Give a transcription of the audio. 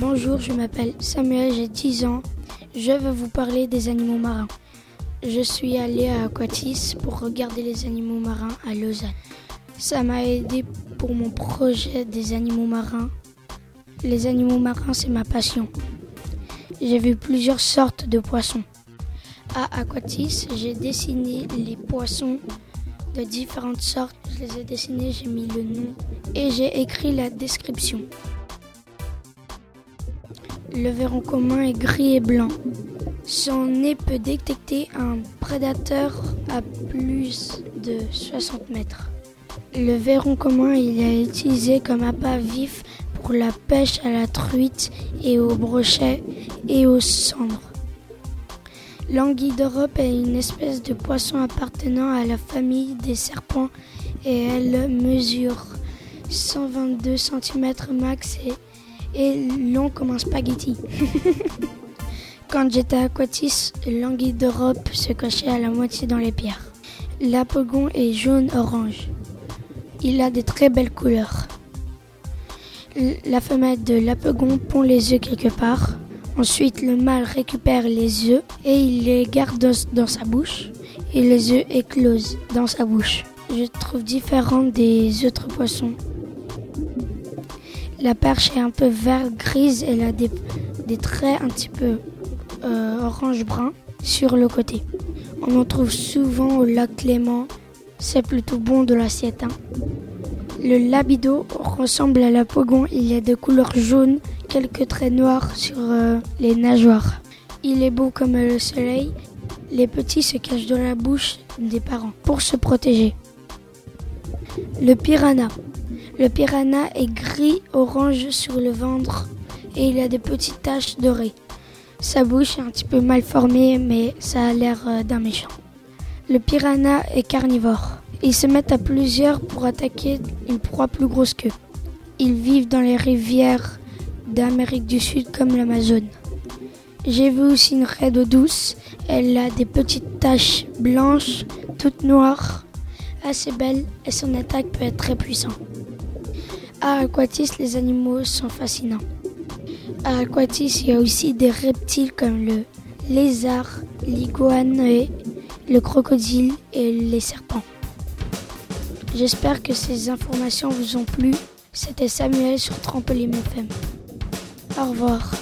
Bonjour, je m'appelle Samuel, j'ai 10 ans. Je vais vous parler des animaux marins. Je suis allé à Aquatis pour regarder les animaux marins à Lausanne. Ça m'a aidé pour mon projet des animaux marins. Les animaux marins, c'est ma passion. J'ai vu plusieurs sortes de poissons. À Aquatis, j'ai dessiné les poissons de différentes sortes. Je les ai dessinés, j'ai mis le nom et j'ai écrit la description. Le verron commun est gris et blanc. Son nez peut détecter un prédateur à plus de 60 mètres. Le verron commun il est utilisé comme appât vif pour la pêche à la truite et au brochet et aux cendres. L'anguille d'Europe est une espèce de poisson appartenant à la famille des serpents et elle mesure 122 cm max et long comme un spaghetti. Quand j'étais à Aquatis, l'anguille d'Europe se cachait à la moitié dans les pierres. L'apogon est jaune-orange. Il a de très belles couleurs. La femelle de l'apogon pond les œufs quelque part. Ensuite, le mâle récupère les œufs et il les garde dans, sa bouche. Et les œufs éclosent dans sa bouche. Je trouve différent des autres poissons. La perche est un peu vert grise, elle a des, traits un petit peu euh, orange-brun sur le côté. On en trouve souvent au lac Clément. C'est plutôt bon de l'assiette. Hein. Le labido ressemble à la pogon. Il y a des couleurs jaunes, quelques traits noirs sur euh, les nageoires. Il est beau comme le soleil. Les petits se cachent dans la bouche des parents pour se protéger. Le piranha. Le piranha est gris-orange sur le ventre et il a des petites taches dorées. Sa bouche est un petit peu mal formée, mais ça a l'air euh, d'un méchant. Le piranha est carnivore. Ils se mettent à plusieurs pour attaquer une proie plus grosse qu'eux. Ils vivent dans les rivières d'Amérique du Sud comme l'Amazone. J'ai vu aussi une raie d'eau douce. Elle a des petites taches blanches, toutes noires, assez belles et son attaque peut être très puissante. À Aquatis, les animaux sont fascinants. À Aquatis, il y a aussi des reptiles comme le lézard, l'iguane, le crocodile et les serpents. J'espère que ces informations vous ont plu. C'était Samuel sur Trampoline FM. Au revoir.